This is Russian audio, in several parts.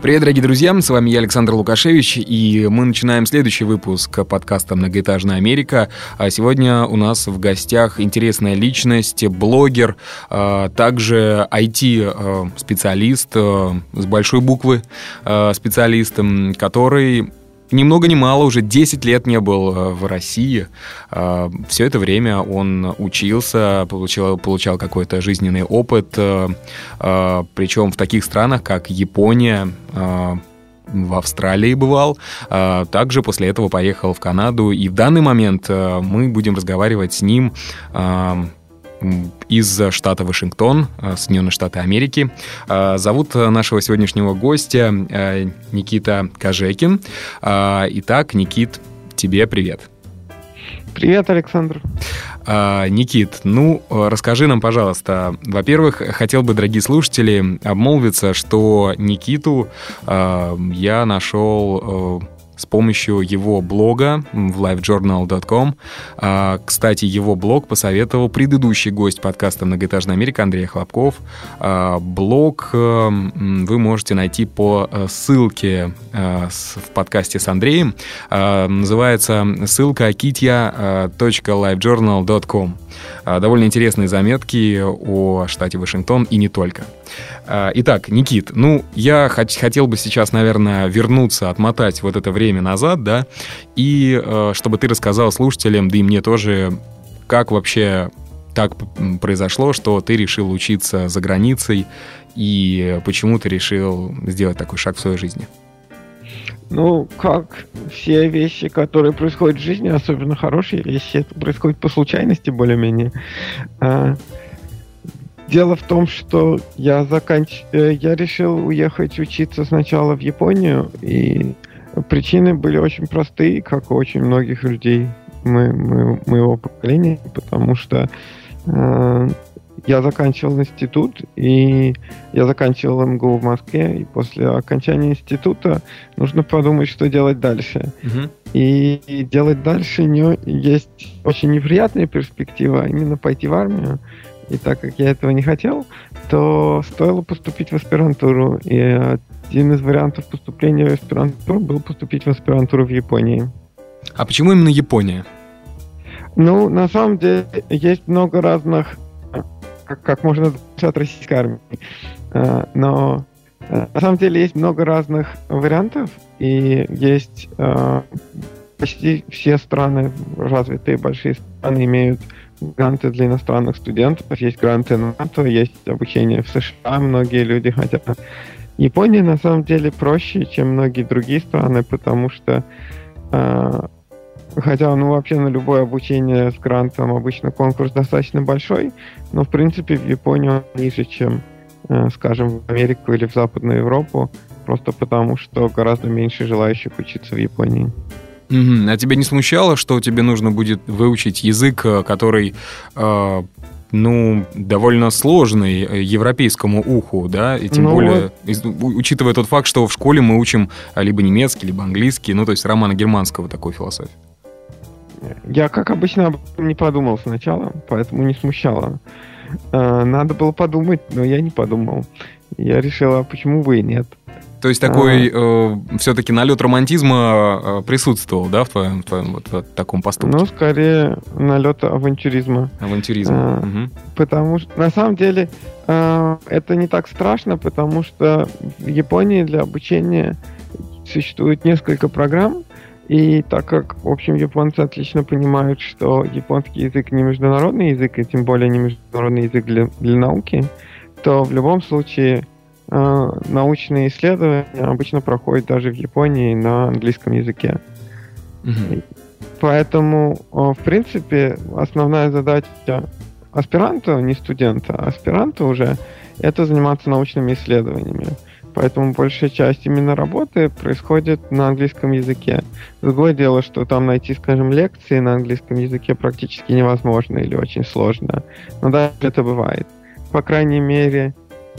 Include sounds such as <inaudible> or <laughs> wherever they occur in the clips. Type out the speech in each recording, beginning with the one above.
Привет, дорогие друзья, с вами я, Александр Лукашевич, и мы начинаем следующий выпуск подкаста «Многоэтажная Америка». А сегодня у нас в гостях интересная личность, блогер, а также IT-специалист а, с большой буквы а, специалист, который ни много ни мало, уже 10 лет не был э, в России. Э, Все это время он учился, получал, получал какой-то жизненный опыт, э, причем в таких странах, как Япония, в Австралии бывал. Также после этого поехал в Канаду. И в данный момент мы будем разговаривать с ним из штата Вашингтон, э, Соединенные Штаты Америки. Э, зовут нашего сегодняшнего гостя э, Никита Кожекин. Итак, Никит, тебе привет. Привет, Александр. Никит, ну, расскажи нам, пожалуйста. Во-первых, хотел бы, дорогие слушатели, обмолвиться, что Никиту я нашел с помощью его блога в livejournal.com. А, кстати, его блог посоветовал предыдущий гость подкаста «Многоэтажная Америка» Андрей Хлопков. А, блог э, вы можете найти по э, ссылке э, в подкасте с Андреем. А, называется ссылка kitya.livejournal.com. Довольно интересные заметки о штате Вашингтон и не только. Итак, Никит, ну, я хотел бы сейчас, наверное, вернуться, отмотать вот это время время назад, да, и э, чтобы ты рассказал слушателям, да и мне тоже, как вообще так произошло, что ты решил учиться за границей, и почему ты решил сделать такой шаг в своей жизни? Ну, как все вещи, которые происходят в жизни, особенно хорошие вещи, это происходит по случайности более-менее. А, дело в том, что я заканч... Э, я решил уехать учиться сначала в Японию, и Причины были очень простые, как у очень многих людей мы, мы, моего поколения, потому что э, я заканчивал институт, и я заканчивал МГУ в Москве, и после окончания института нужно подумать, что делать дальше. Uh-huh. И, и делать дальше не, есть очень неприятная перспектива, именно пойти в армию. И так как я этого не хотел, то стоило поступить в аспирантуру. И один из вариантов поступления в аспирантуру был поступить в аспирантуру в Японии. А почему именно Япония? Ну, на самом деле, есть много разных, как, как можно от российской армии. А, но а, на самом деле есть много разных вариантов, и есть а, почти все страны, развитые большие страны, имеют гранты для иностранных студентов, есть гранты НАТО, есть обучение в США, многие люди хотят Япония на самом деле проще, чем многие другие страны, потому что э, хотя ну вообще на любое обучение с грантом обычно конкурс достаточно большой, но в принципе в Японии он ниже, чем, э, скажем, в Америку или в Западную Европу, просто потому что гораздо меньше желающих учиться в Японии. Mm-hmm. А тебя не смущало, что тебе нужно будет выучить язык, э, который э, ну, довольно сложный э, европейскому уху, да, и тем ну, более, из, учитывая тот факт, что в школе мы учим либо немецкий, либо английский, ну, то есть романа германского такой философии. Я, как обычно, об этом не подумал сначала, поэтому не смущало. Э, надо было подумать, но я не подумал. Я решил, а почему бы и нет. То есть такой э, все-таки налет романтизма э, присутствовал, да, в твоем, в твоем вот, в таком поступке? Ну, скорее налет авантюризма. Авантюризма. А, угу. Потому что на самом деле э, это не так страшно, потому что в Японии для обучения существует несколько программ, и так как, в общем, японцы отлично понимают, что японский язык не международный язык, и тем более не международный язык для, для науки, то в любом случае э, научные исследования обычно проходят даже в Японии на английском языке. Mm-hmm. Поэтому, э, в принципе, основная задача аспиранта, не студента, а аспиранта уже, это заниматься научными исследованиями. Поэтому большая часть именно работы происходит на английском языке. Другое дело, что там найти, скажем, лекции на английском языке практически невозможно или очень сложно. Но даже это бывает. по крайней мере,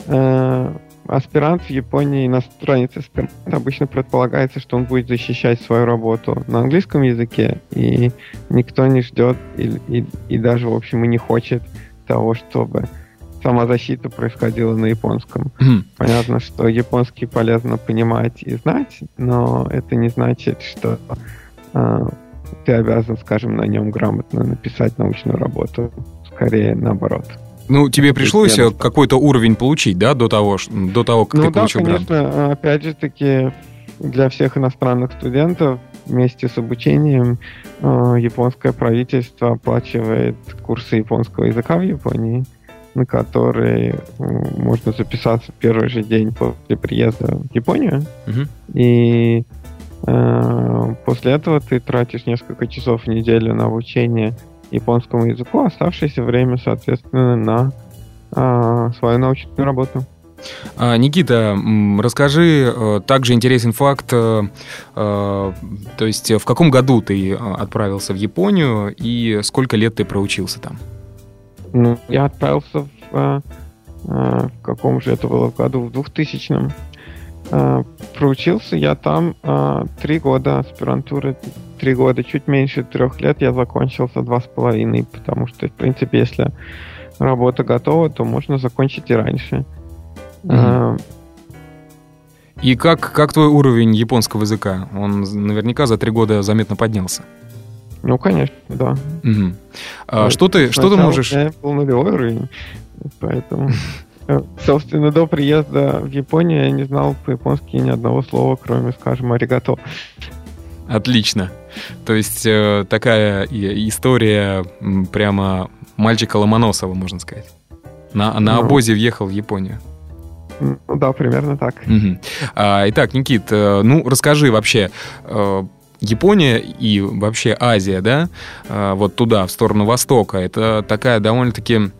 э, аспирант в Японии, иностранец аспирант, обычно предполагается, что он будет защищать свою работу на английском языке, и никто не ждет и, и, и даже, в общем, и не хочет того, чтобы самозащита происходила на японском. Понятно, что японский полезно понимать и знать, но это не значит, что э, ты обязан, скажем, на нем грамотно написать научную работу. Скорее наоборот. Ну, тебе пришлось я... какой-то уровень получить, да, до того, до того как ну, ты да, получил конечно, грант? опять же таки, для всех иностранных студентов вместе с обучением э, японское правительство оплачивает курсы японского языка в Японии, на которые э, можно записаться в первый же день после приезда в Японию. Мгм. И э, после этого ты тратишь несколько часов в неделю на обучение японскому языку, оставшееся время, соответственно, на э, свою научную работу. А, Никита, расскажи, э, также интересен факт, э, то есть в каком году ты отправился в Японию и сколько лет ты проучился там? Ну, я отправился в, э, э, в каком же это было году, в 2000-м. Э, проучился я там три года аспирантуры, три года, чуть меньше трех лет я закончил за два с половиной, потому что, в принципе, если работа готова, то можно закончить и раньше. Э, И как, как твой уровень японского языка? Он наверняка за три года заметно поднялся. Ну, конечно, да. Мгм. А что ты, что ты можешь... меня был нулевой уровень, поэтому... э, Собственно, до приезда в Японию я не знал по-японски ни одного слова, кроме, скажем, аригато. Отлично. То есть э, такая и- история прямо мальчика Ломоносова, можно сказать. На, на Ну. обозе въехал в Японию. Ну да, примерно так. Мгм. А, итак, Никит, э, ну расскажи вообще, э, Япония и вообще Азия, да, э, вот туда, в сторону Востока, это такая довольно-таки,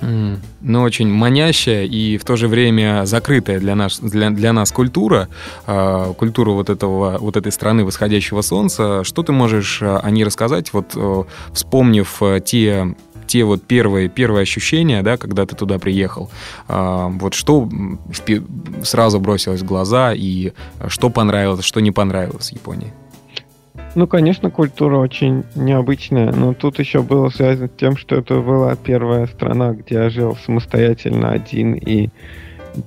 м, ну, очень манящая и в то же время закрытая для нас, для, для нас культура, э, культура вот, этого, вот этой страны восходящего солнца. Что ты можешь о ней рассказать, вот э, вспомнив э, те те вот первые, первые ощущения, да, когда ты туда приехал, а, вот что сразу бросилось в глаза и что понравилось, что не понравилось в Японии? Ну, конечно, культура очень необычная, но тут еще было связано с тем, что это была первая страна, где я жил самостоятельно один, и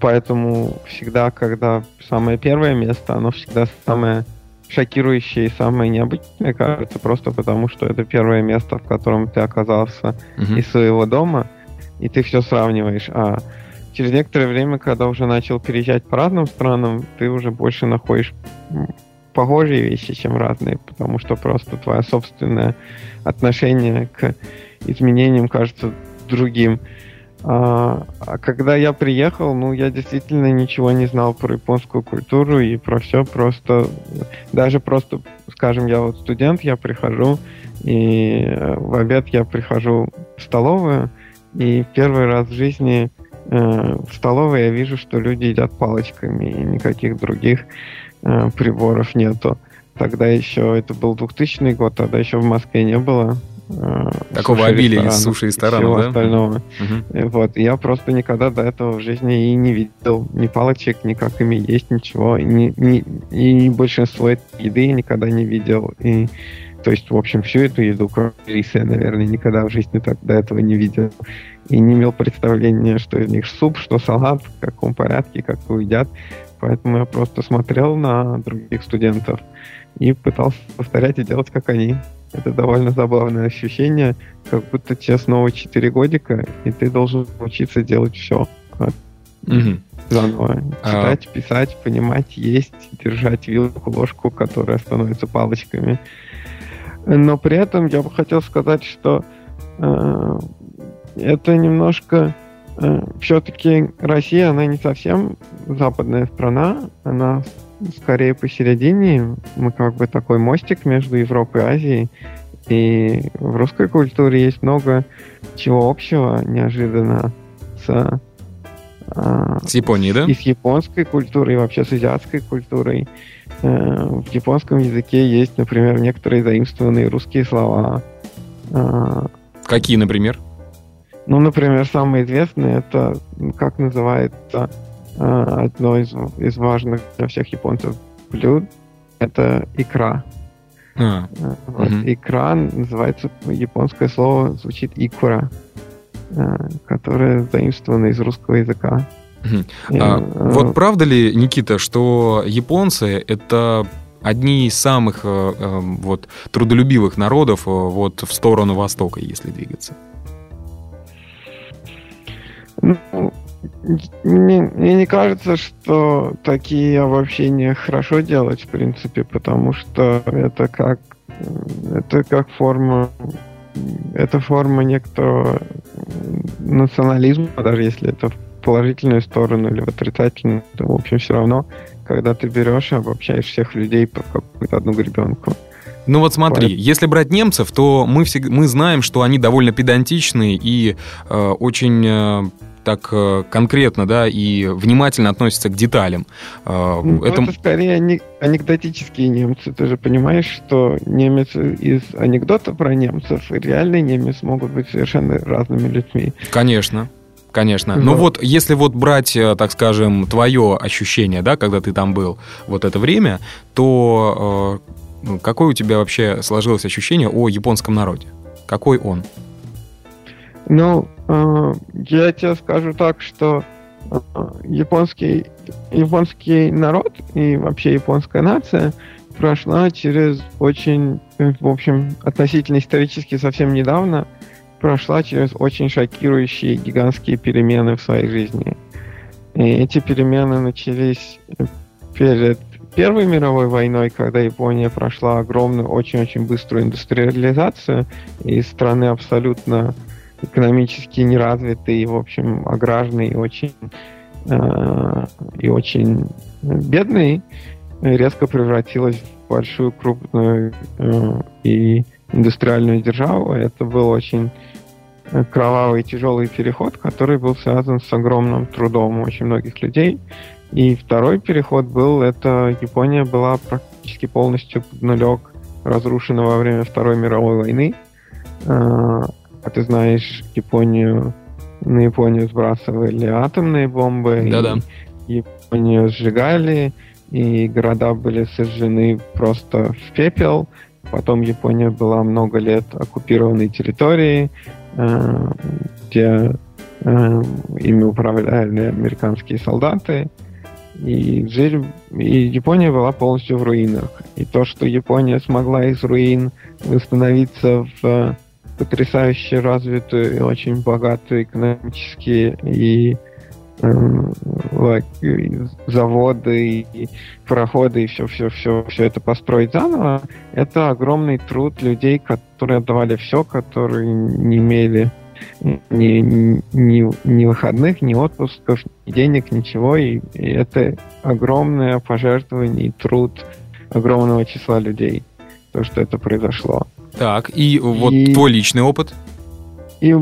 поэтому всегда, когда самое первое место, оно всегда самое шокирующее и самое необычное, кажется, просто потому, что это первое место, в котором ты оказался Мгм. из своего дома, и ты все сравниваешь. А через некоторое время, когда уже начал переезжать по разным странам, ты уже больше находишь похожие вещи, чем разные, потому что просто твое собственное отношение к изменениям кажется другим. А, а когда я приехал, ну, я действительно ничего не знал про японскую культуру и про все просто, даже просто, скажем, я вот студент, я прихожу, и э, в обед я прихожу в столовую, и первый раз в жизни э, в столовой я вижу, что люди едят палочками, и никаких других э, приборов нету. Тогда еще, это был 2000 год, тогда еще в Москве не было э, Такого суши-ресторанов обилия и суши-ресторанов, всего да? остального. Э, Вот, я просто никогда до этого в жизни и не видел ни палочек, ни как ими есть, ничего. И, ни- ни- и большинство этой еды я никогда не видел. И, то есть, в общем, всю эту еду, кроме риса, я, наверное, никогда в жизни так до этого не видел. И не имел представления, что из них суп, что салат, в каком порядке, как его едят. Поэтому я просто смотрел на других студентов и пытался повторять и делать, как они. Это довольно забавное ощущение, как будто тебе снова 4 годика, и ты должен учиться делать все Мгм. заново. А- Читать, писать, понимать, есть, держать вилку, ложку, которая становится палочками. Но при этом я бы хотел сказать, что э, это немножко все-таки Россия, она не совсем западная страна, она скорее посередине. Мы как бы такой мостик между Европой и Азией. И в русской культуре есть много чего общего, неожиданно, с, а, С Японией, да? и с японской культурой, и вообще с азиатской культурой. Э, В японском языке есть, например, некоторые заимствованные русские слова. А, Какие, например? Ну, например, самое известное это, как называется, одно из, из важных для всех японцев блюд, это икра. А, вот, угу. Икра называется, японское слово звучит икура, которое заимствовано из русского языка. Угу. А, вот правда ли, Никита, что японцы это одни из самых э, э, вот, трудолюбивых народов э, вот, в сторону Востока, если двигаться? Ну, мне, мне не кажется, что такие обобщения хорошо делать, в принципе, потому что это как это как форма это форма некоторого национализма, даже если это в положительную сторону или в отрицательную, то, в общем, все равно, когда ты берешь и обобщаешь всех людей под какую-то одну гребенку. Ну вот смотри, Поэтому... если брать немцев, то мы, всег... мы знаем, что они довольно педантичные и э, очень э, так э, конкретно, да, и внимательно относятся к деталям. Э, ну, это... это скорее анекдотические немцы. Ты же понимаешь, что немец из анекдота про немцев и реальный немец могут быть совершенно разными людьми. Конечно. Конечно. Но ну вот если вот брать, э, так скажем, твое ощущение, да, когда ты там был вот это время, то э, какое у тебя вообще сложилось ощущение о японском народе? Какой он? Ну, э, я тебе скажу так, что э, японский, японский народ и вообще японская нация прошла через очень, в общем, относительно исторически совсем недавно, прошла через очень шокирующие гигантские перемены в своей жизни. И эти перемены начались перед Первой мировой войной, когда Япония прошла огромную, очень-очень быструю индустриализацию из страны абсолютно экономически неразвитый, в общем, аграрный очень, э, и очень бедный, резко превратилась в большую, крупную э, и индустриальную державу. Это был очень кровавый тяжелый переход, который был связан с огромным трудом очень многих людей. И второй переход был, это Япония была практически полностью под нулег разрушена во время Второй мировой войны. А ты знаешь, Японию, на Японию сбрасывали атомные бомбы. Да-да. Японию сжигали, и города были сожжены просто в пепел. Потом Япония была много лет оккупированной территорией, э, где э, ими управляли американские солдаты. И, жили, и Япония была полностью в руинах. И то, что Япония смогла из руин восстановиться в потрясающе развитую и очень богатую экономически и эм, заводы и пароходы и все, все, все, все это построить заново, это огромный труд людей, которые отдавали все, которые не имели ни, ни, ни выходных, ни отпусков, ни денег, ничего. И, и это огромное пожертвование и труд огромного числа людей, то, что это произошло. Так, и вот и... твой личный опыт? И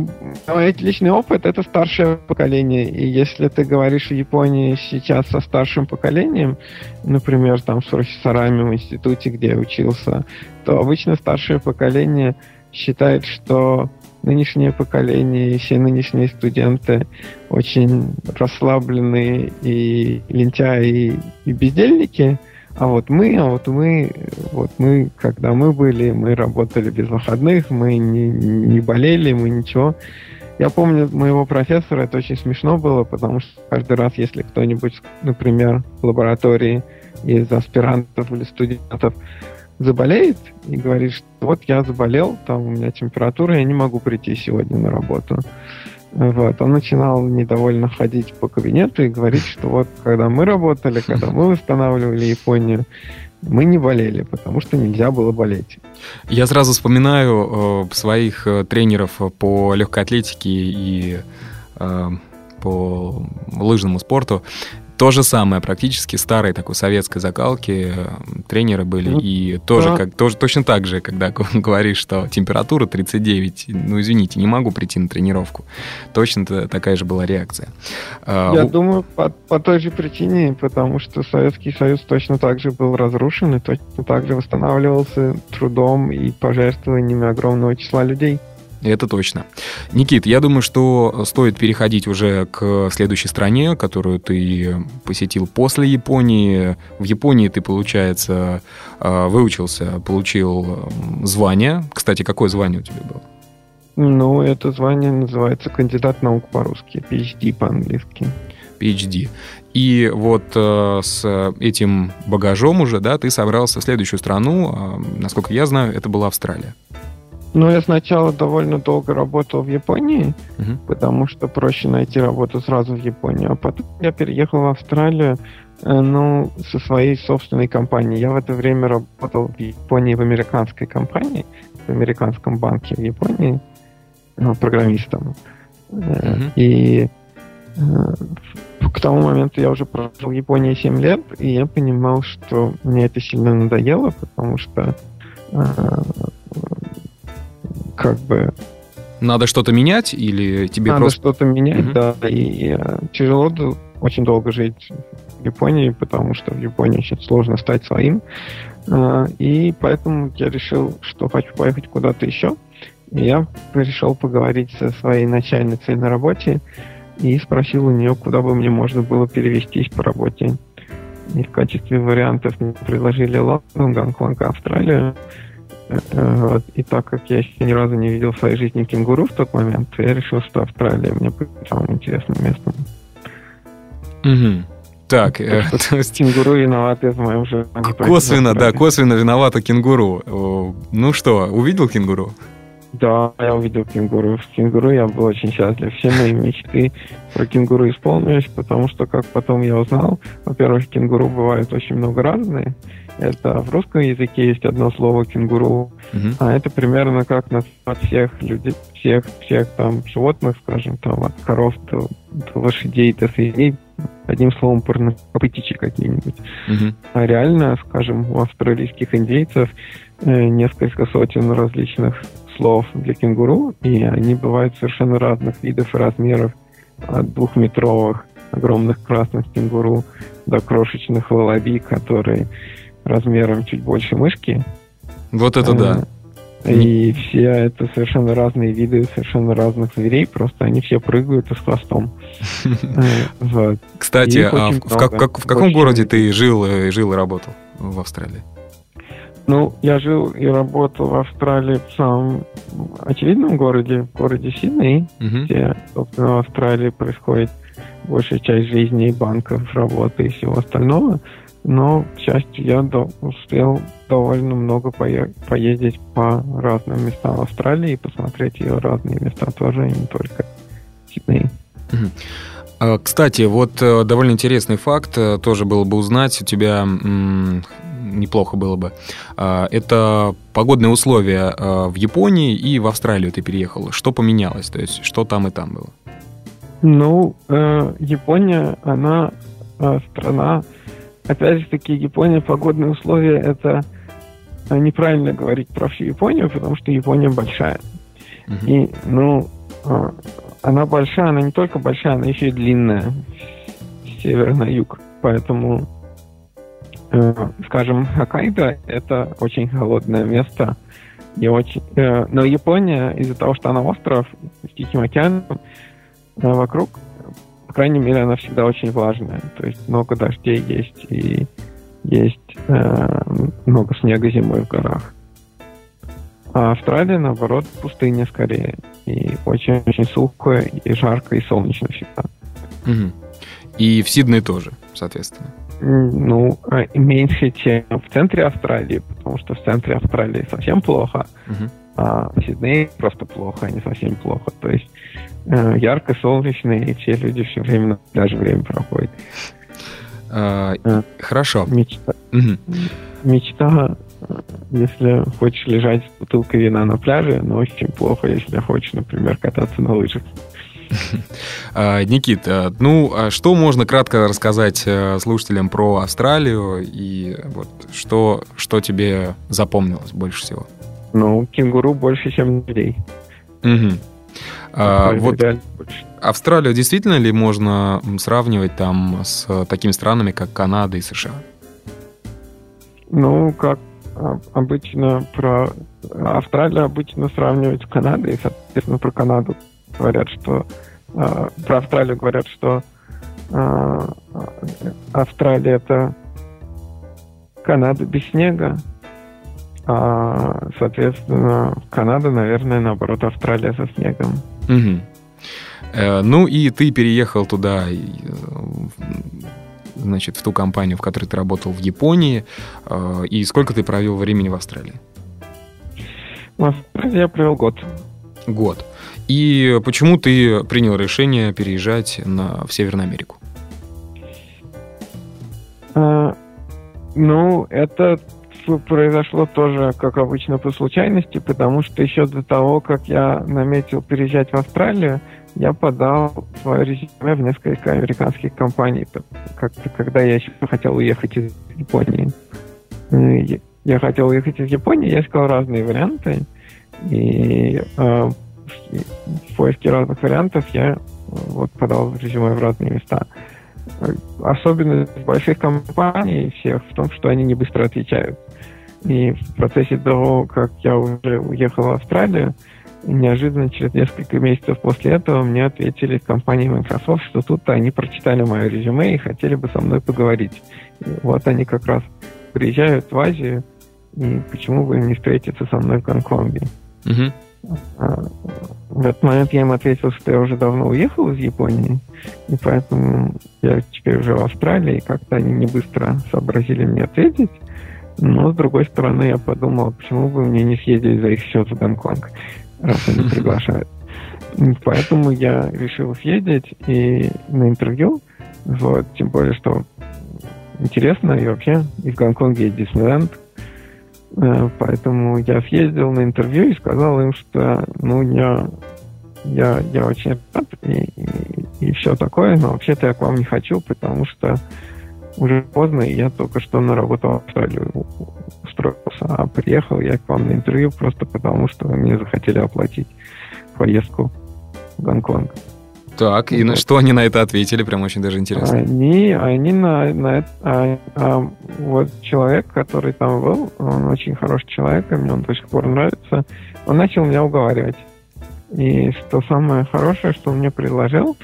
личный опыт — это старшее поколение. И если ты говоришь о Японии сейчас со старшим поколением, например, там с профессорами в институте, где я учился, то обычно старшее поколение считает, что нынешнее поколение и все нынешние студенты очень расслабленные и лентяи и бездельники — а вот мы, а вот мы, вот мы, когда мы были, мы работали без выходных, мы не, не болели, мы ничего. Я помню моего профессора, это очень смешно было, потому что каждый раз, если кто-нибудь, например, в лаборатории из аспирантов или студентов заболеет и говорит, что вот я заболел, там у меня температура, я не могу прийти сегодня на работу. Вот, он начинал недовольно ходить по кабинету и говорить, что вот когда мы работали, когда мы восстанавливали Японию, мы не болели, потому что нельзя было болеть. Я сразу вспоминаю э, своих э, тренеров по легкой атлетике и э, по лыжному спорту. То же самое, практически старой такой советской закалки э, тренеры были. Ну, и тоже, да. как, тоже точно так же, когда <laughs> говоришь, что температура 39, ну извините, не могу прийти на тренировку. Точно такая же была реакция. А, Я uh, думаю, по, по той же причине, потому что Советский Союз точно так же был разрушен и точно так же восстанавливался трудом и пожертвованиями огромного числа людей. Это точно. Никит, я думаю, что стоит переходить уже к следующей стране, которую ты посетил после Японии. В Японии ты, получается, э, выучился, получил звание. Кстати, какое звание у тебя было? Ну, это звание называется кандидат наук по-русски, PhD по-английски. PhD. И вот э, с этим багажом уже, да, ты собрался в следующую страну. Э, насколько я знаю, это была Австралия. Ну, я сначала довольно долго работал в Японии, угу. потому что проще найти работу сразу в Японии. А потом я переехал в Австралию, э, ну, со своей собственной компанией. Я в это время работал в Японии в американской компании, в американском банке в Японии, ну, программистом. Угу. И к тому моменту я уже прожил в Японии 7 лет, и я понимал, что мне это сильно надоело, потому что как бы... Надо что-то менять или тебе Надо просто... что-то менять, угу. да. И э, тяжело очень долго жить в Японии, потому что в Японии очень сложно стать своим. Э, и поэтому я решил, что хочу поехать куда-то еще. И я решил поговорить со своей начальницей на работе и спросил у нее, куда бы мне можно было перевестись по работе. И в качестве вариантов мне предложили Лондон, Гонконг, Австралию. И так как я еще ни разу не видел в своей жизни кенгуру в тот момент, я решил, что Австралия мне будет самым интересным местом. Угу. Так, э, то есть... Кенгуру виноваты в моем желании. Косвенно, да, косвенно виновата кенгуру. Ну что, увидел кенгуру? Да, я увидел кенгуру. В кенгуру я был очень счастлив. Все мои мечты про кенгуру исполнились, потому что, как потом я узнал, во-первых, кенгуру бывают очень много разные. Это в русском языке есть одно слово кенгуру, uh-huh. а это примерно как назвать всех людей, всех, всех там животных, скажем, там от коров до, до лошадей, до свиней, одним словом, парнокопытичи какие-нибудь. Uh-huh. А реально, скажем, у австралийских индейцев э, несколько сотен различных слов для кенгуру, и они бывают совершенно разных видов и размеров, от двухметровых огромных красных кенгуру до крошечных волоби, которые размером чуть больше мышки. Вот это да. Э, и все это совершенно разные виды совершенно разных зверей, просто они все прыгают с хвостом. <laughs> Э, Кстати, а в, как, в каком городе ты жил, э, жил и работал в Австралии? Ну, я жил и работал в Австралии в самом очевидном городе, в городе Сидней, где, собственно, в Австралии происходит большая часть жизни банков, работы и всего остального. Но, к счастью, я до, успел довольно много пое, поездить по разным местам Австралии и посмотреть ее разные места тоже, не только Сидней. А, кстати, вот э, довольно интересный факт, э, тоже было бы узнать, у тебя неплохо было бы. А, это погодные условия э, в Японии и в Австралию ты переехал. Что поменялось? То есть, что там и там было? Ну, Япония, она страна опять же таки, Япония, погодные условия, это э, неправильно говорить про всю Японию, потому что Япония большая. Uh-huh. И, ну, э, она большая, она не только большая, она еще и длинная с севера на юг. Поэтому, э, скажем, Хоккайдо — это очень холодное место. И очень, но Япония, из-за того, что она остров с Тихим океаном, вокруг крайней мере, она всегда очень важная. То есть много дождей есть и есть э, много снега зимой в горах. А Австралия, наоборот, пустыня скорее. И очень-очень сухо, и жарко, и солнечно всегда. Угу. И в Сидней тоже, соответственно. Ну, а меньше, чем в центре Австралии, потому что в центре Австралии совсем плохо, угу. а в Сиднее просто плохо, а не совсем плохо. То есть Э, ярко, солнечно, и все люди все время даже время проходят. А, а, хорошо. Мечта. Угу. Мечта, если хочешь лежать с бутылкой вина на пляже, но очень плохо, если хочешь, например, кататься на лыжах. А, Никит, ну, что можно кратко рассказать э, слушателям про Австралию и вот что, что тебе запомнилось больше всего? Ну, кенгуру больше, чем людей. Угу. А, вот Австралию действительно ли можно сравнивать там с такими странами, как Канада и США? Ну, как обычно про Австралию обычно сравнивают с Канадой, и, соответственно, про Канаду говорят, что про Австралию говорят, что Австралия это Канада без снега, а, соответственно, Канада, наверное, наоборот, Австралия со снегом. Угу. Э, ну и ты переехал туда, э, значит, в ту компанию, в которой ты работал в Японии. Э, и сколько ты провел времени в Австралии? В Австралии я провел год. Год. И почему ты принял решение переезжать на, в Северную Америку? А, ну, это произошло тоже, как обычно, по случайности, потому что еще до того, как я наметил переезжать в Австралию, я подал свое резюме в несколько американских компаний, как-то, когда я еще хотел уехать из Японии. Я хотел уехать из Японии, я искал разные варианты, и э, в поиске разных вариантов я вот подал резюме в разные места. Особенность больших компаний всех в том, что они не быстро отвечают. И в процессе того, как я уже уехал в Австралию, неожиданно через несколько месяцев после этого мне ответили в компании Microsoft, что тут они прочитали мое резюме и хотели бы со мной поговорить. И вот они как раз приезжают в Азию, и почему бы не встретиться со мной в Гонконге. Uh-huh. В этот момент я им ответил, что я уже давно уехал из Японии, и поэтому я теперь уже в Австралии, и как-то они не быстро сообразили мне ответить. Но, с другой стороны, я подумал, почему бы мне не съездить за их счет в Гонконг, раз они <laughs> приглашают. Поэтому я решил съездить и на интервью, вот, тем более, что интересно, и вообще, и в Гонконге есть Диснейленд, поэтому я съездил на интервью и сказал им, что, ну, я, я, я очень рад и, и, и все такое, но вообще-то я к вам не хочу, потому что уже поздно, и я только что на работу в Австралию устроился. А приехал я к вам на интервью просто потому, что вы мне захотели оплатить поездку в Гонконг. Так, и вот. на что они на это ответили? Прям очень даже интересно. Они, они на, на это... А, а, вот человек, который там был, он очень хороший человек, и мне он до сих пор нравится, он начал меня уговаривать. И что самое хорошее, что он мне предложил,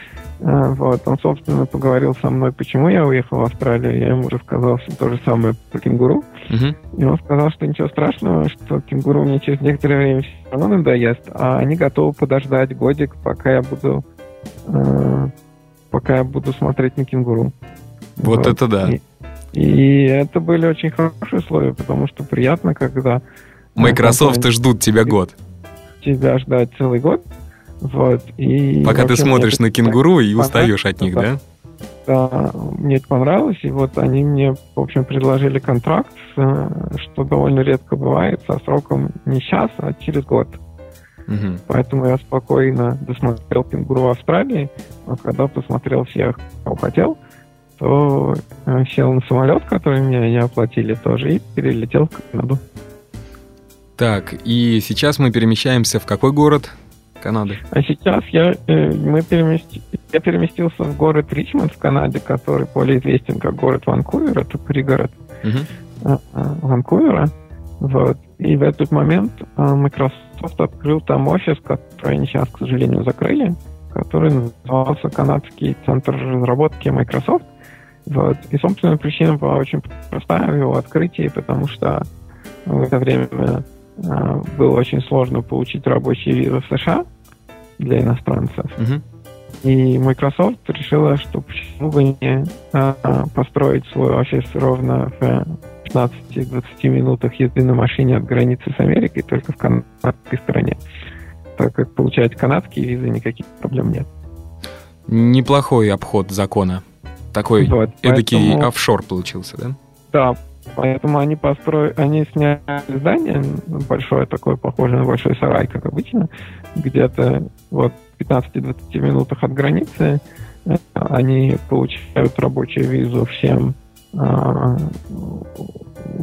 а, вот, он, собственно, поговорил со мной, почему я уехал в Австралию. Я ему рассказал то же самое про кенгуру. Uh-huh. И он сказал, что ничего страшного, что кенгуру мне через некоторое время все равно надоест, а они готовы подождать годик, пока я буду э, пока я буду смотреть на кенгуру. Вот, вот. это да. И, и это были очень хорошие условия, потому что приятно, когда... Microsoft ждут тебя год. Тебя ждать целый год. Вот, и Пока ты смотришь на кенгуру и устаешь от них, да? Да, мне это понравилось, и вот они мне, в общем, предложили контракт, э, что довольно редко бывает, со сроком не сейчас, а через год. Угу. Поэтому я спокойно досмотрел «Кенгуру» в Австралии, а когда посмотрел всех, кого хотел, то э, сел на самолет, который мне не оплатили тоже, и перелетел в Канаду. Так, и сейчас мы перемещаемся в какой город? Канады? А сейчас я, э, мы перемести, я переместился в город Ричмонд в Канаде, который более известен как город Ванкувер, это пригород uh-huh. Ванкувера. Вот. И в этот момент а, Microsoft открыл там офис, который они сейчас, к сожалению, закрыли, который назывался Канадский центр разработки Microsoft. Вот. И, собственно, причина была очень простая в его открытии, потому что в это время а, было очень сложно получить рабочие визы в США для иностранцев. Uh-huh. И Microsoft решила, что почему бы не а, построить свой офис ровно в 15-20 минутах езды на машине от границы с Америкой, только в канадской стороне. Так как получать канадские визы никаких проблем нет. Неплохой обход закона. Такой вот, эдакий поэтому... офшор получился, да? Да, Поэтому они построили, они сняли здание большое такое, похожее на большой сарай, как обычно, где-то вот в 15-20 минутах от границы. Они получают рабочую визу всем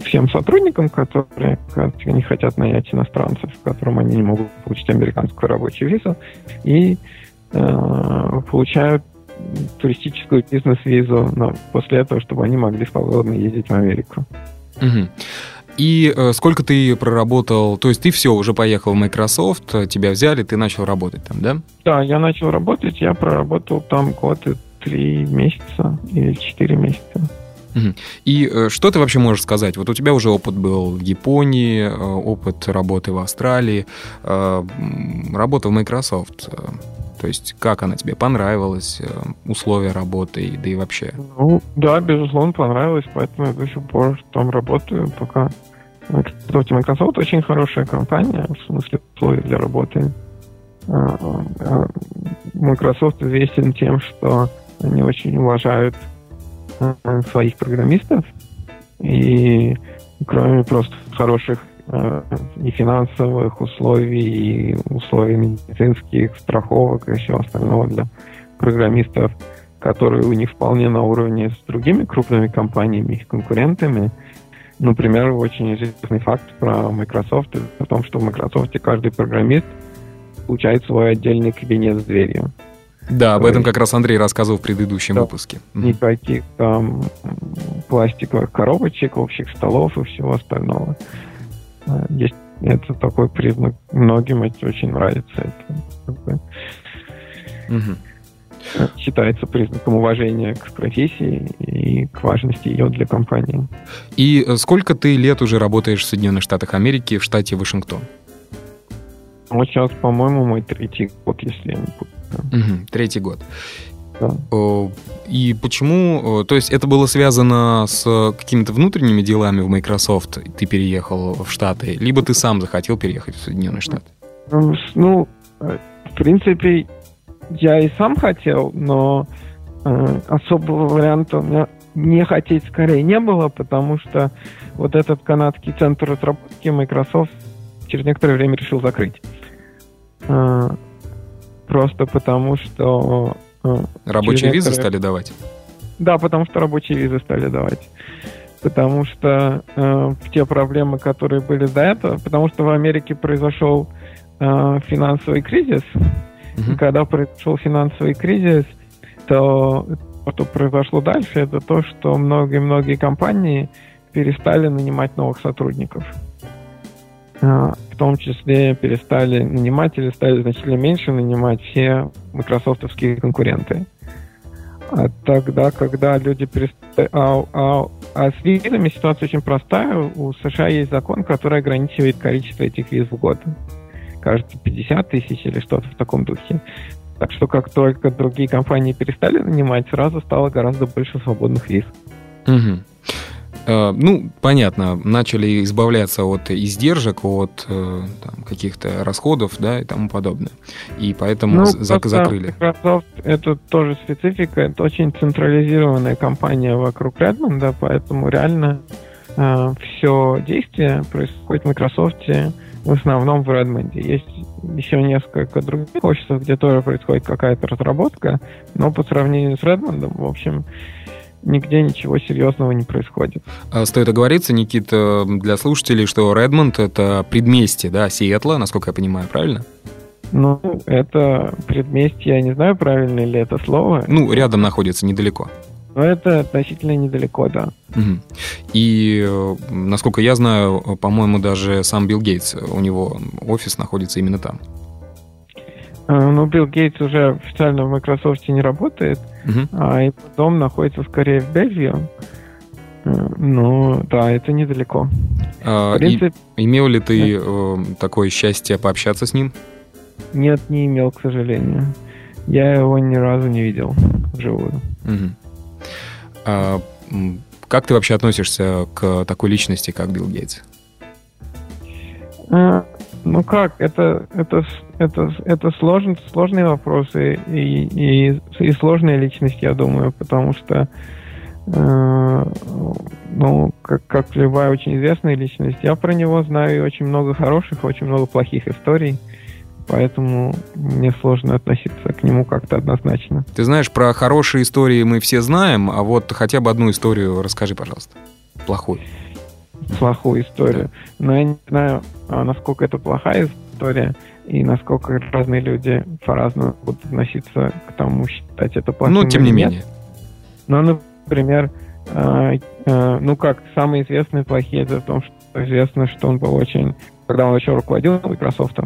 всем сотрудникам, которые, которые не хотят нанять иностранцев, которым они не могут получить американскую рабочую визу, и э, получают туристическую бизнес-визу но после этого, чтобы они могли свободно ездить в Америку. Угу. И э, сколько ты проработал? То есть ты все, уже поехал в Microsoft, тебя взяли, ты начал работать там, да? Да, я начал работать, я проработал там год и три месяца или четыре месяца. И э, что ты вообще можешь сказать? Вот у тебя уже опыт был в Японии, э, опыт работы в Австралии, э, работа в Microsoft. То есть как она тебе понравилась, условия работы, да и вообще? Ну, да, безусловно, понравилось, поэтому я до сих пор там работаю, пока... Кстати, Microsoft очень хорошая компания, в смысле условий для работы. Microsoft известен тем, что они очень уважают своих программистов. И кроме просто хороших э, и финансовых условий, и условий медицинских, страховок и всего остального для программистов, которые у них вполне на уровне с другими крупными компаниями, их конкурентами. Например, очень известный факт про Microsoft о том, что в Microsoft каждый программист получает свой отдельный кабинет с дверью. Да, об этом как раз Андрей рассказывал в предыдущем да, выпуске. Никаких там пластиковых коробочек, общих столов и всего остального. А, есть это такой признак. Многим это очень нравится. Это угу. считается признаком уважения к профессии и к важности ее для компании. И сколько ты лет уже работаешь в Соединенных Штатах Америки в штате Вашингтон? Вот сейчас, по-моему, мой третий год, если я не путаю. Угу, третий год. Да. И почему? То есть это было связано с какими-то внутренними делами в Microsoft, ты переехал в Штаты, либо ты сам захотел переехать в Соединенные Штаты? Ну, в принципе, я и сам хотел, но э, особого варианта у меня не хотеть скорее не было, потому что вот этот канадский центр разработки Microsoft через некоторое время решил закрыть. Просто потому что... Э, рабочие визы стали давать? Да, потому что рабочие визы стали давать. Потому что э, те проблемы, которые были до этого, потому что в Америке произошел э, финансовый кризис, mm-hmm. и когда произошел финансовый кризис, то что произошло дальше, это то, что многие-многие компании перестали нанимать новых сотрудников. А, в том числе перестали нанимать или стали значительно меньше нанимать все майкрософтовские конкуренты. А тогда, когда люди перестали... А, а, а с визами ситуация очень простая. У США есть закон, который ограничивает количество этих виз в год. Кажется, 50 тысяч или что-то в таком духе. Так что как только другие компании перестали нанимать, сразу стало гораздо больше свободных виз. Угу. Э, ну, понятно, начали избавляться от издержек, от э, там, каких-то расходов, да, и тому подобное. И поэтому ну, зак- закрыли. Microsoft это тоже специфика, это очень централизированная компания вокруг Redmond, поэтому реально э, все действие происходит в Microsoft в основном в Redmond. Есть еще несколько других офисов, где тоже происходит какая-то разработка, но по сравнению с Redmond, в общем, нигде ничего серьезного не происходит. А стоит оговориться, Никита, для слушателей, что Редмонд — это предместье, да, Сиэтла, насколько я понимаю, правильно? Ну, это предместье, я не знаю, правильно ли это слово. Ну, рядом находится, недалеко. Но это относительно недалеко, да. Угу. И, э, насколько я знаю, по-моему, даже сам Билл Гейтс, у него офис находится именно там. Э, ну, Билл Гейтс уже официально в Microsoft не работает, uh-huh. а его дом находится скорее в Бельгию. Э, ну, да, это недалеко. А, принципе, и, имел ли ты э, такое счастье пообщаться с ним? Нет, не имел, к сожалению. Я его ни разу не видел вживую. Угу. А, как ты вообще относишься к такой личности, как Билл Гейтс? А, ну как, это, это, это, это сложно, сложные вопросы и, и, и сложная личность, я думаю, потому что э, ну, как, как любая очень известная личность, я про него знаю очень много хороших, очень много плохих историй, поэтому мне сложно относиться к нему как-то однозначно. Ты знаешь, про хорошие истории мы все знаем, а вот хотя бы одну историю расскажи, пожалуйста, плохую плохую историю. Но я не знаю, а, насколько это плохая история и насколько разные люди по-разному будут относиться к тому, считать это плохим. Ну, тем не менее. Ну, например, э, э, ну как, самые известные плохие это в том, что известно, что он был очень, когда он еще руководил Microsoft,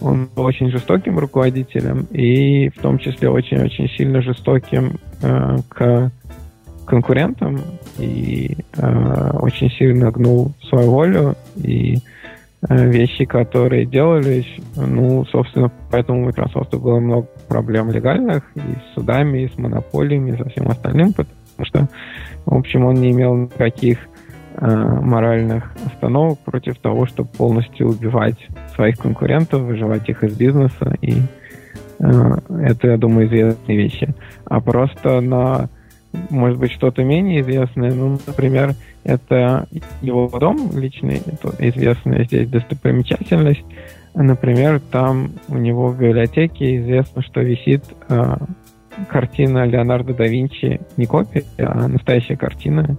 он был очень жестоким руководителем и в том числе очень-очень сильно жестоким э, к конкурентам и э, очень сильно гнул свою волю и э, вещи, которые делались, ну, собственно, поэтому у Microsoft было много проблем легальных и с судами, и с монополиями, и со всем остальным, потому что, в общем, он не имел никаких э, моральных остановок против того, чтобы полностью убивать своих конкурентов, выживать их из бизнеса, и э, это, я думаю, известные вещи. А просто на может быть, что-то менее известное. Ну, например, это его дом личный, это известная здесь достопримечательность. Например, там у него в библиотеке известно, что висит э, картина Леонардо да Винчи, не копия, а настоящая картина.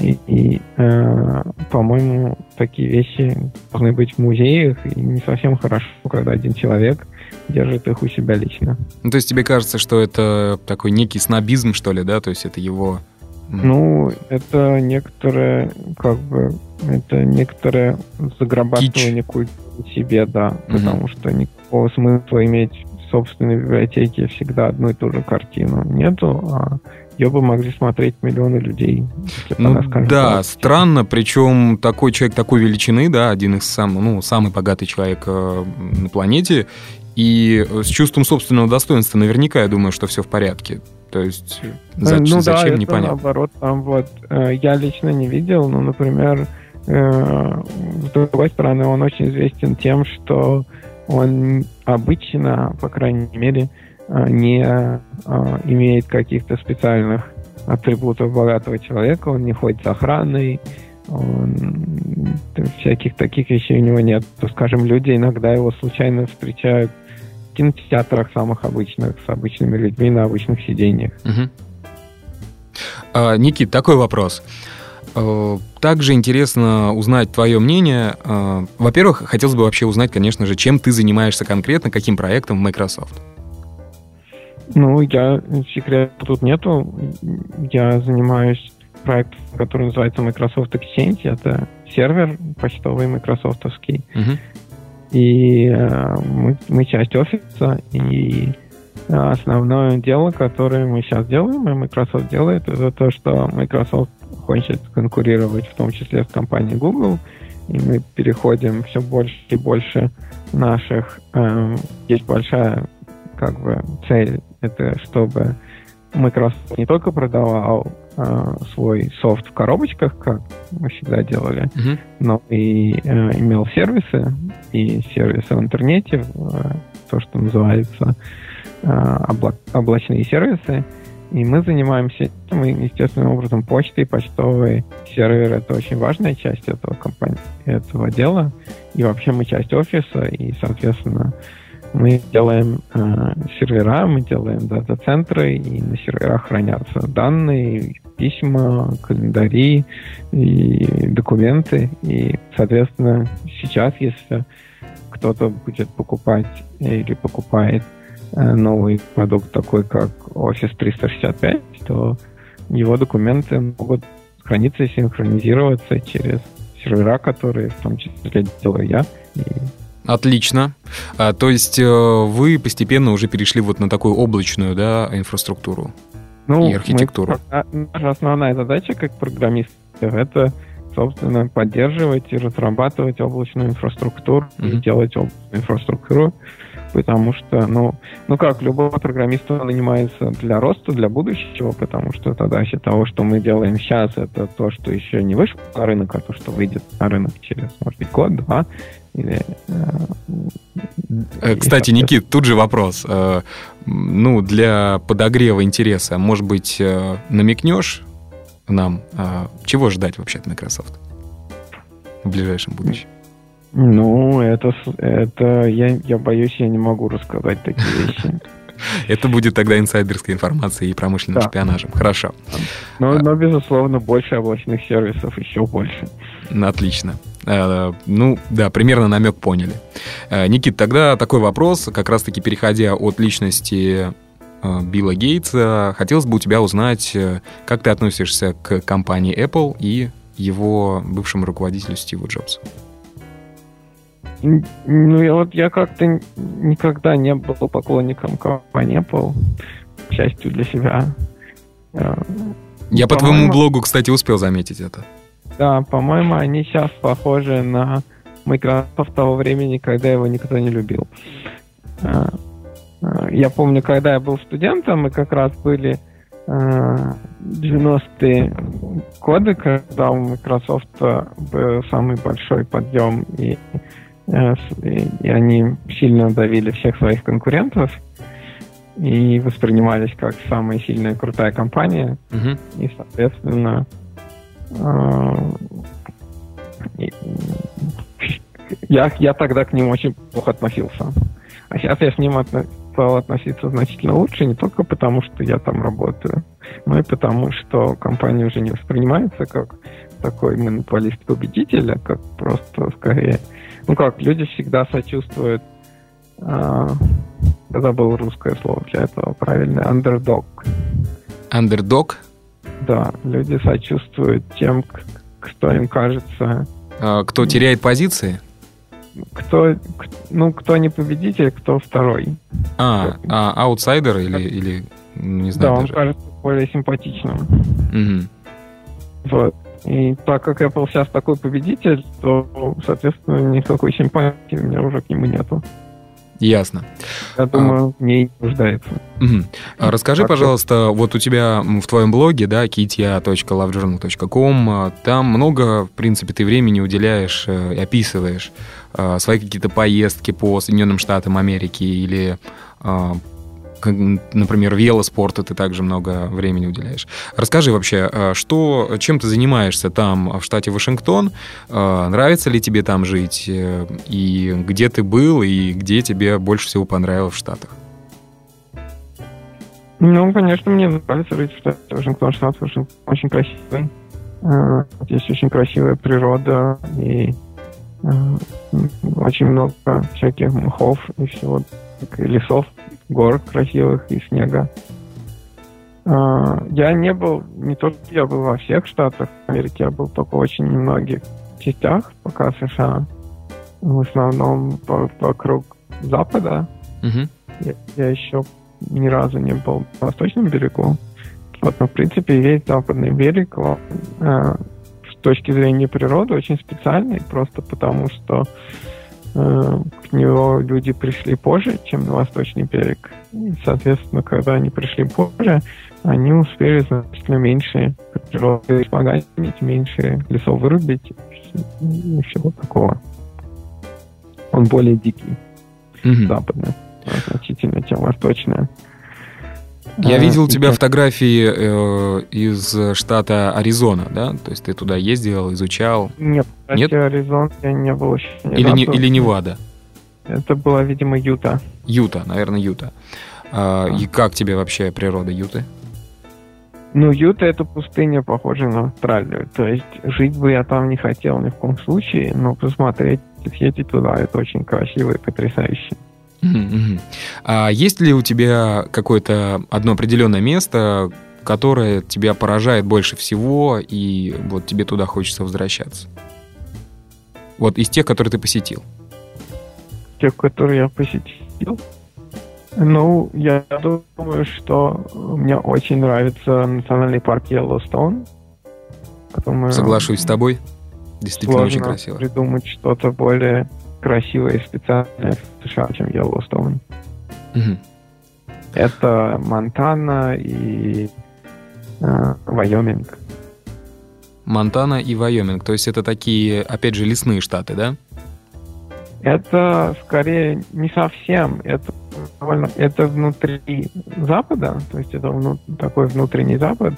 И, и э, по-моему, такие вещи должны быть в музеях, и не совсем хорошо, когда один человек держит их у себя лично. Ну, то есть тебе кажется, что это такой некий снобизм, что ли, да? То есть это его... Ну, это некоторое, как бы, это некоторое заграбатывание культуры себе, да, угу. потому что никакого смысла иметь в собственной библиотеке всегда одну и ту же картину нету, а ее бы могли смотреть миллионы людей. Ну, она, да, так. странно, причем такой человек такой величины, да, один из самых, ну, самый богатый человек э, на планете, и с чувством собственного достоинства наверняка я думаю, что все в порядке. То есть э, за, ну, зачем, да, непонятно. наоборот, там вот э, я лично не видел, но, например, э, с другой стороны, он очень известен тем, что он обычно, по крайней мере, не имеет каких-то специальных атрибутов богатого человека, он не ходит с охраной, он, всяких таких вещей у него нет. То, скажем, люди иногда его случайно встречают кинотеатрах самых обычных, с обычными людьми на обычных сиденьях. Угу. А, Никит, такой вопрос. А, также интересно узнать твое мнение. А, во-первых, хотелось бы вообще узнать, конечно же, чем ты занимаешься конкретно, каким проектом в Microsoft. Ну, я секрета тут нету. Я занимаюсь проектом, который называется Microsoft Exchange. Это сервер почтовый майкрософтовский. Uh-huh. И э, мы, мы часть офиса, и э, основное дело, которое мы сейчас делаем, и Microsoft делает, это то, что Microsoft хочет конкурировать в том числе с компанией Google, и мы переходим все больше и больше наших... Э, есть большая как бы цель, это чтобы Microsoft не только продавал э, свой софт в коробочках, как мы всегда делали, uh-huh. но и э, имел сервисы, и сервисы в интернете, э, то, что называется э, обла- облачные сервисы. И мы занимаемся этим, и, естественным образом, почтой, почтовый сервер — это очень важная часть этого, компании, этого дела. И вообще мы часть офиса, и, соответственно, мы делаем э, сервера, мы делаем дата-центры, и на серверах хранятся данные, письма, календари и документы. И, соответственно, сейчас, если кто-то будет покупать или покупает э, новый продукт такой, как Office 365, то его документы могут храниться и синхронизироваться через сервера, которые в том числе делаю я, и Отлично. А, то есть э, вы постепенно уже перешли вот на такую облачную да, инфраструктуру ну, и архитектуру. Мы, наша основная задача как программистов это, собственно, поддерживать и разрабатывать облачную инфраструктуру mm-hmm. и делать облачную инфраструктуру, потому что, ну, ну как, любой программист нанимается для роста, для будущего, потому что задача того, что мы делаем сейчас, это то, что еще не вышло на рынок, а то, что выйдет на рынок через, может быть, год, два, или, э, Кстати, Никит, тут же вопрос. Э, ну, для подогрева интереса, может быть, э, намекнешь нам, чего ждать вообще от Microsoft в ближайшем будущем? Ну, это, это я, я боюсь, я не могу рассказать такие вещи. <laughs> Это будет тогда инсайдерская информация и промышленным да. шпионажем. Хорошо. Но, но, безусловно, больше облачных сервисов, еще больше. Отлично. Э, ну, да, примерно намек поняли. Э, Никит, тогда такой вопрос, как раз-таки переходя от личности э, Билла Гейтса, хотелось бы у тебя узнать, как ты относишься к компании Apple и его бывшему руководителю Стиву Джобсу? Ну, я вот я как-то никогда не был поклонником компании Apple, к счастью для себя. Я по твоему блогу, кстати, успел заметить это. Да, по-моему, они сейчас похожи на Microsoft того времени, когда его никто не любил. Э, э, я помню, когда я был студентом, мы как раз были 90-е годы, когда у Microsoft был самый большой подъем и Э, и они сильно давили всех своих конкурентов и воспринимались как самая сильная крутая компания. Uh-huh. И, соответственно, я, я тогда к ним очень плохо относился. А сейчас я с ним стал относиться значительно лучше, не только потому, что я там работаю, но и потому, что компания уже не воспринимается как такой монополист-победитель, а как просто скорее ну как, люди всегда сочувствуют. А, забыл русское слово для этого, правильно, underdog. Underdog? Да, люди сочувствуют тем, кто им кажется... А, кто теряет позиции? Кто, ну, кто не победитель, кто второй. А, а аутсайдер или, или не знаю Да, даже. он кажется более симпатичным. Угу. Вот. И так как Apple сейчас такой победитель, то, соответственно, никакой симпатии у меня уже к нему нету. Ясно. Я думаю, а... в ней нуждается. Угу. Расскажи, так пожалуйста, вот у тебя в твоем блоге, да, kitya.lovejournal.com, там много, в принципе, ты времени уделяешь э, и описываешь э, свои какие-то поездки по Соединенным Штатам Америки или например, велоспорту ты также много времени уделяешь. Расскажи вообще, э, что, чем ты занимаешься там, в штате Вашингтон? Э, нравится ли тебе там жить? Э, и где ты был, и где тебе больше всего понравилось в Штатах? Ну, конечно, мне нравится жить в штате Вашингтон. Штат Вашингтон очень красивый. Здесь очень красивая природа и очень много всяких мхов и всего, лесов гор красивых и снега. А, я не был, не то, что я был во всех штатах Америки, я был только в очень немногих частях пока США. В основном вокруг запада. Uh-huh. Я, я еще ни разу не был на восточном берегу. Вот, но, в принципе, весь западный берег, он, э, с точки зрения природы, очень специальный, просто потому что к него люди пришли позже, чем на Восточный берег. И, соответственно, когда они пришли позже, они успели значительно меньше природы испоганить, меньше лесов вырубить и всего такого. Он более дикий, mm-hmm. западный, значительно, чем восточный. Я а, видел у тебя фотографии э, из штата Аризона, да? То есть ты туда ездил, изучал? Нет, Нет? Аризон я не был еще ни или, не, или Невада? Это была, видимо, Юта. Юта, наверное, Юта. А, а. И как тебе вообще природа Юты? Ну, Юта это пустыня, похожая на Австралию. То есть жить бы я там не хотел ни в коем случае, но посмотреть, съездить туда, это очень красиво и потрясающе. А есть ли у тебя какое-то одно определенное место, которое тебя поражает больше всего, и вот тебе туда хочется возвращаться? Вот из тех, которые ты посетил. Тех, которые я посетил? Ну, я думаю, что мне очень нравится национальный парк Йеллоустоун. Соглашусь с тобой. Действительно очень красиво. придумать что-то более красивое и специальное в США, чем Йеллоустоун. Угу. Это Монтана и э, Вайоминг. Монтана и Вайоминг. То есть это такие, опять же, лесные штаты, да? Это скорее не совсем. Это довольно, это внутри Запада, то есть это вну, такой внутренний Запад.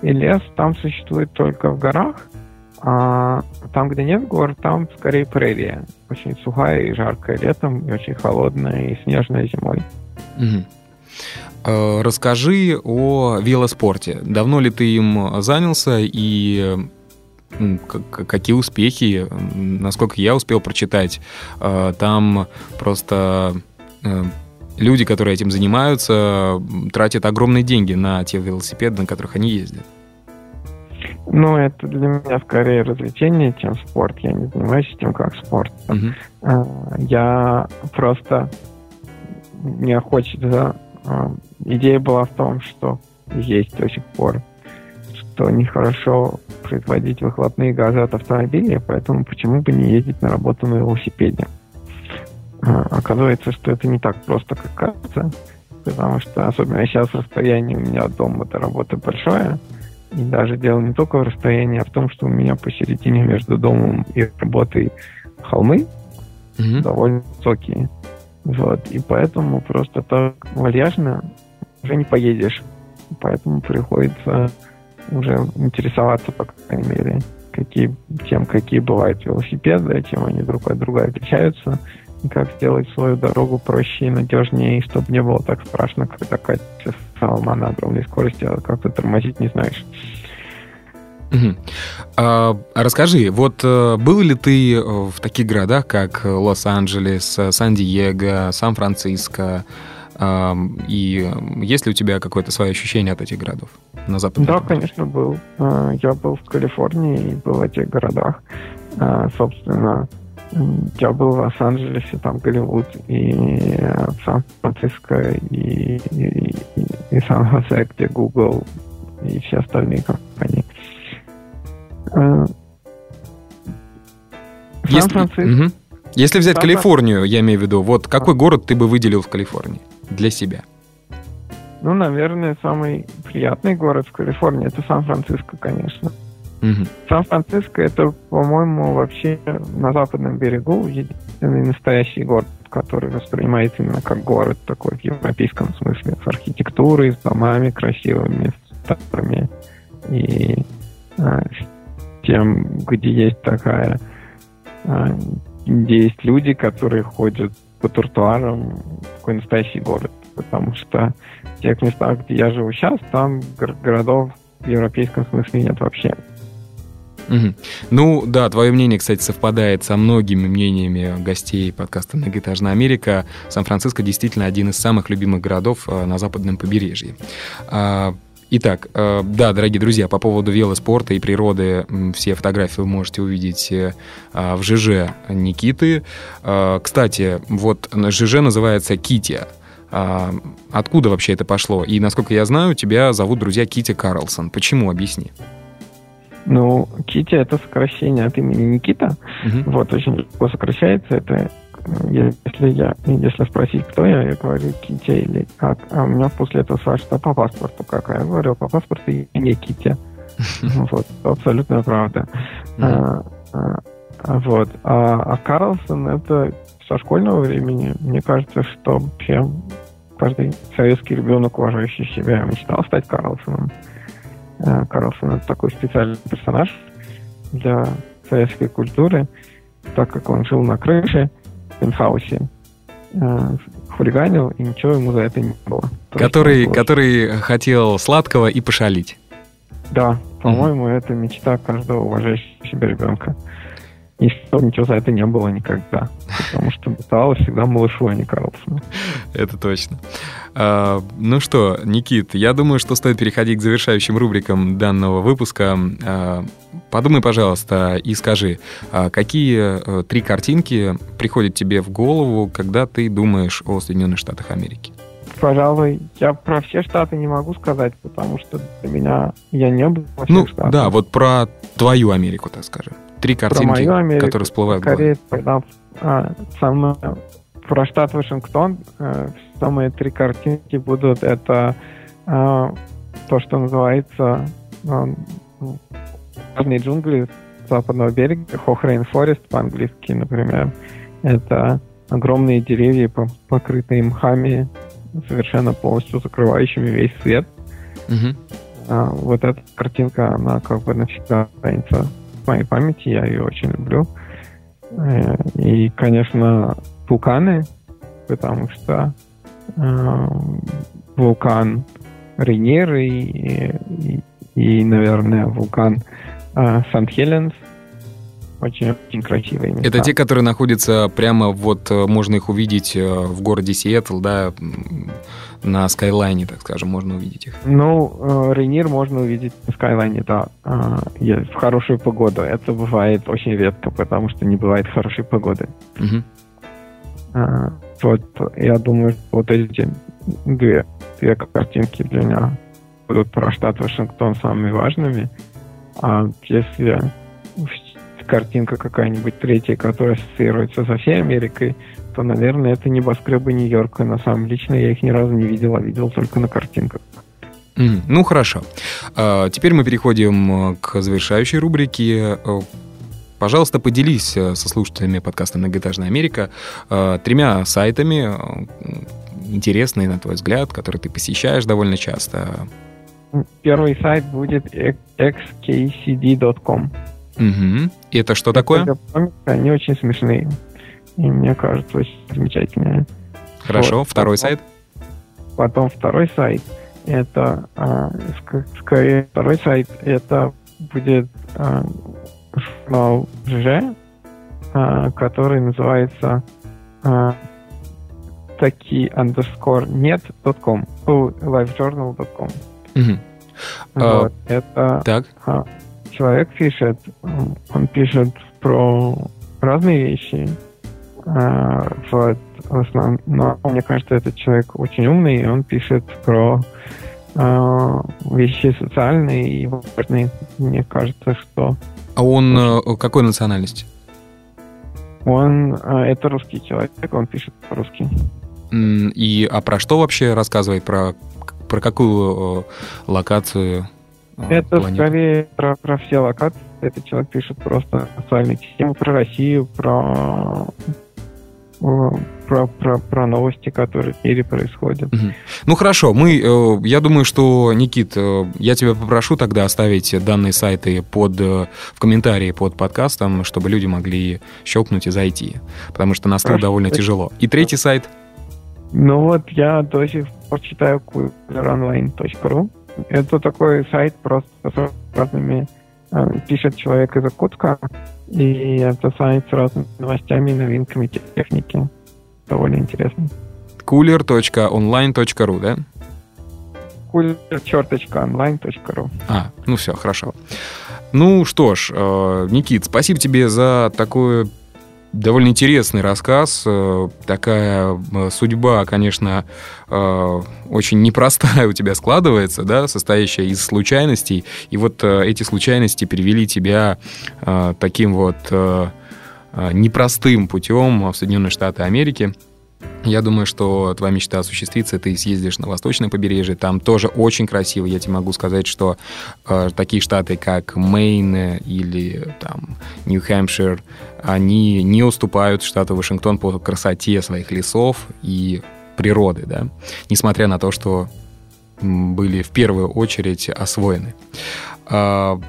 И лес там существует только в горах, а там, где нет гор, там скорее прерия. Очень сухая и жаркая летом, и очень холодная и снежная зимой. Угу. Расскажи о велоспорте. Давно ли ты им занялся и какие успехи, насколько я успел прочитать, э, там просто э, люди, которые этим занимаются, тратят огромные деньги на те велосипеды, на которых они ездят. Ну, это для меня скорее развлечение, чем спорт. Я не занимаюсь этим как спорт. Uh-huh. Я просто... Мне хочется... А, идея была в том, что есть до сих пор, что нехорошо производить выхлопные газы от автомобиля, поэтому почему бы не ездить на работу на велосипеде? А, оказывается, что это не так просто, как кажется, потому что особенно сейчас расстояние у меня от дома до работы большое, и даже дело не только в расстоянии, а в том, что у меня посередине между домом и работой холмы mm-hmm. довольно высокие. Вот. И поэтому просто так вальяжно уже не поедешь. Поэтому приходится уже интересоваться, по крайней мере, какие, тем, какие бывают велосипеды, чем они друг от друга отличаются, и как сделать свою дорогу проще и надежнее, чтобы не было так страшно, когда катишься с холма на огромной скорости, а как то тормозить не знаешь. Угу. А, расскажи, вот э, был ли ты в таких городах, как Лос-Анджелес, Сан-Диего, Сан-Франциско, и есть ли у тебя какое-то свое ощущение от этих городов на западе? Да, конечно, был. А, я был в Калифорнии и был в этих городах. А, собственно, я был в Лос-Анджелесе, там Голливуд, и в Сан-Франциско, и, и, и, Сан-Хосе, где Google и все остальные компании. А, Сан-Франциско. Если, угу. Если взять Калифорнию, я имею в виду, вот какой город ты бы выделил в Калифорнии? для себя? Ну, наверное, самый приятный город в Калифорнии это Сан-Франциско, конечно. Угу. Сан-Франциско это, по-моему, вообще на западном берегу единственный настоящий город, который воспринимается именно как город такой в европейском смысле, с архитектурой, с домами красивыми, с старыми и а, с тем, где есть такая, а, где есть люди, которые ходят по тротуарам такой настоящий город. Потому что в тех местах, где я живу сейчас, там городов в европейском смысле нет вообще. Угу. Ну да, твое мнение, кстати, совпадает со многими мнениями гостей подкаста «Многоэтажная Америка». Сан-Франциско действительно один из самых любимых городов э, на западном побережье. А, Итак, э, да, дорогие друзья, по поводу велоспорта и природы все фотографии вы можете увидеть э, в ЖЖ Никиты. Э, кстати, вот ЖЖ называется Китя. Откуда вообще это пошло? И, насколько я знаю, тебя зовут, друзья, Кити Карлсон. Почему? Объясни. Ну, Кити это сокращение от имени Никита. Угу. Вот, очень легко сокращается. Это если я, если спросить, кто я, я говорю Китя или как. А у меня после этого спрашивают, а по паспорту как? А я говорю, по паспорту я не Китя. <laughs> Вот, абсолютная правда. А, а, а, вот. А, а Карлсон это со школьного времени. Мне кажется, что вообще каждый советский ребенок, уважающий себя, мечтал стать Карлсоном. Карлсон это такой специальный персонаж для советской культуры, так как он жил на крыше, пентхаусе э, хулиганил, и ничего ему за это не было. который, который хотел сладкого и пошалить. Да, по-моему, mm-hmm. это мечта каждого уважающего себя ребенка. И что ничего за это не было никогда. Потому что доставалось всегда малышу, а не Карлсону. Это точно. А, ну что, Никит, я думаю, что стоит переходить к завершающим рубрикам данного выпуска. А, подумай, пожалуйста, и скажи, а какие а, три картинки приходят тебе в голову, когда ты думаешь о Соединенных Штатах Америки? Пожалуй, я про все штаты не могу сказать, потому что для меня я не был во всех ну, штатах. Да, вот про твою Америку, так скажем. Три картинки, Америку, которые всплывают в голове. А, самое, про штат Вашингтон э, самые три картинки будут это э, то, что называется э, джунгли западного берега, Хохрейн Форест по-английски, например. Это огромные деревья, покрытые мхами, совершенно полностью закрывающими весь свет. Угу. А, вот эта картинка, она как бы навсегда останется моей памяти, я ее очень люблю. Э, и, конечно, вулканы, потому что э, вулкан Рейнир и, и, и, наверное, вулкан э, Сан-Хеленс очень-очень красивые места. Это те, которые находятся прямо вот, э, можно их увидеть э, в городе Сиэтл, да, на Скайлайне, так скажем, можно увидеть их. Ну, Рейнир можно увидеть на Скайлайне, да, в хорошую погоду. Это бывает очень редко, потому что не бывает хорошей погоды. Угу. Вот, я думаю, вот эти две, две картинки для меня будут про штат Вашингтон самыми важными. А если картинка какая-нибудь третья, которая ассоциируется со всей Америкой, то, наверное, это небоскребы Нью-Йорка. На самом лично я их ни разу не видел, а видел только на картинках. Mm, ну, хорошо. А, теперь мы переходим э, к завершающей рубрике. Э, пожалуйста, поделись э, со слушателями подкаста «Многоэтажная Америка» тремя сайтами, интересные, на твой взгляд, которые ты посещаешь довольно часто. Первый сайт будет xkcd.com. Угу. И это что такое? Они очень смешные. И мне кажется, очень замечательные. Хорошо, вот. второй сайт? Потом второй сайт. Это а, скорее второй сайт это будет а, журнал ЖЖ, а, который называется а, таки underscore нет.com livejournal.com угу. вот, а, это так. А, человек пишет, он пишет про разные вещи. А, вот, в основном, но мне кажется, этот человек очень умный, и он пишет про а, вещи социальные и важные. Мне кажется, что... А он очень... какой национальности? Он а, это русский человек, он пишет по-русски. И а про что вообще рассказывает? Про, про какую локацию это планеты. скорее про, про все локации. Этот человек пишет просто социальные темы про Россию, про про, про, про новости, которые в мире происходят. Угу. Ну хорошо, мы, э, я думаю, что, Никит, э, я тебя попрошу тогда оставить данные сайты под, э, в комментарии под подкастом, чтобы люди могли щелкнуть и зайти, потому что на стол довольно тяжело. И третий сайт? Ну вот, я до сих пор читаю queeronline.ru. Это такой сайт просто с разными э, пишет человек из Иркутска, и это сайт с разными новостями и новинками техники. Довольно интересно. cooler.online.ru, да? cooler.online.ru А, ну все, хорошо. Ну что ж, э, Никит, спасибо тебе за такое довольно интересный рассказ. Э, такая э, судьба, конечно, э, очень непростая <laughs> у тебя складывается, да, состоящая из случайностей. И вот эти случайности привели тебя таким вот непростым путем в Соединенные Штаты Америки. Я думаю, что твоя мечта осуществится, ты съездишь на восточное побережье, там тоже очень красиво. Я тебе могу сказать, что э, такие штаты, как Мэйн или там Нью-Хэмпшир, они не уступают штату Вашингтон по красоте своих лесов и природы, да, несмотря на то, что были в первую очередь освоены. А,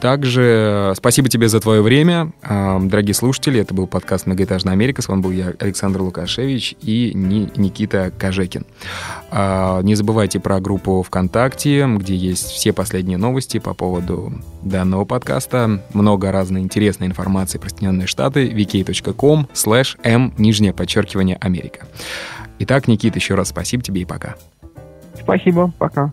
также спасибо тебе за твое время. Дорогие слушатели, это был подкаст «Многоэтажная Америка». С вами был я, Александр Лукашевич и Никита Кожекин. А, не забывайте про группу ВКонтакте, где есть все последние новости по поводу данного подкаста. Много разной интересной информации про Соединенные Штаты. vk.com slash m, нижнее подчеркивание, Америка. Итак, Никит, еще раз спасибо тебе и пока. Спасибо, пока.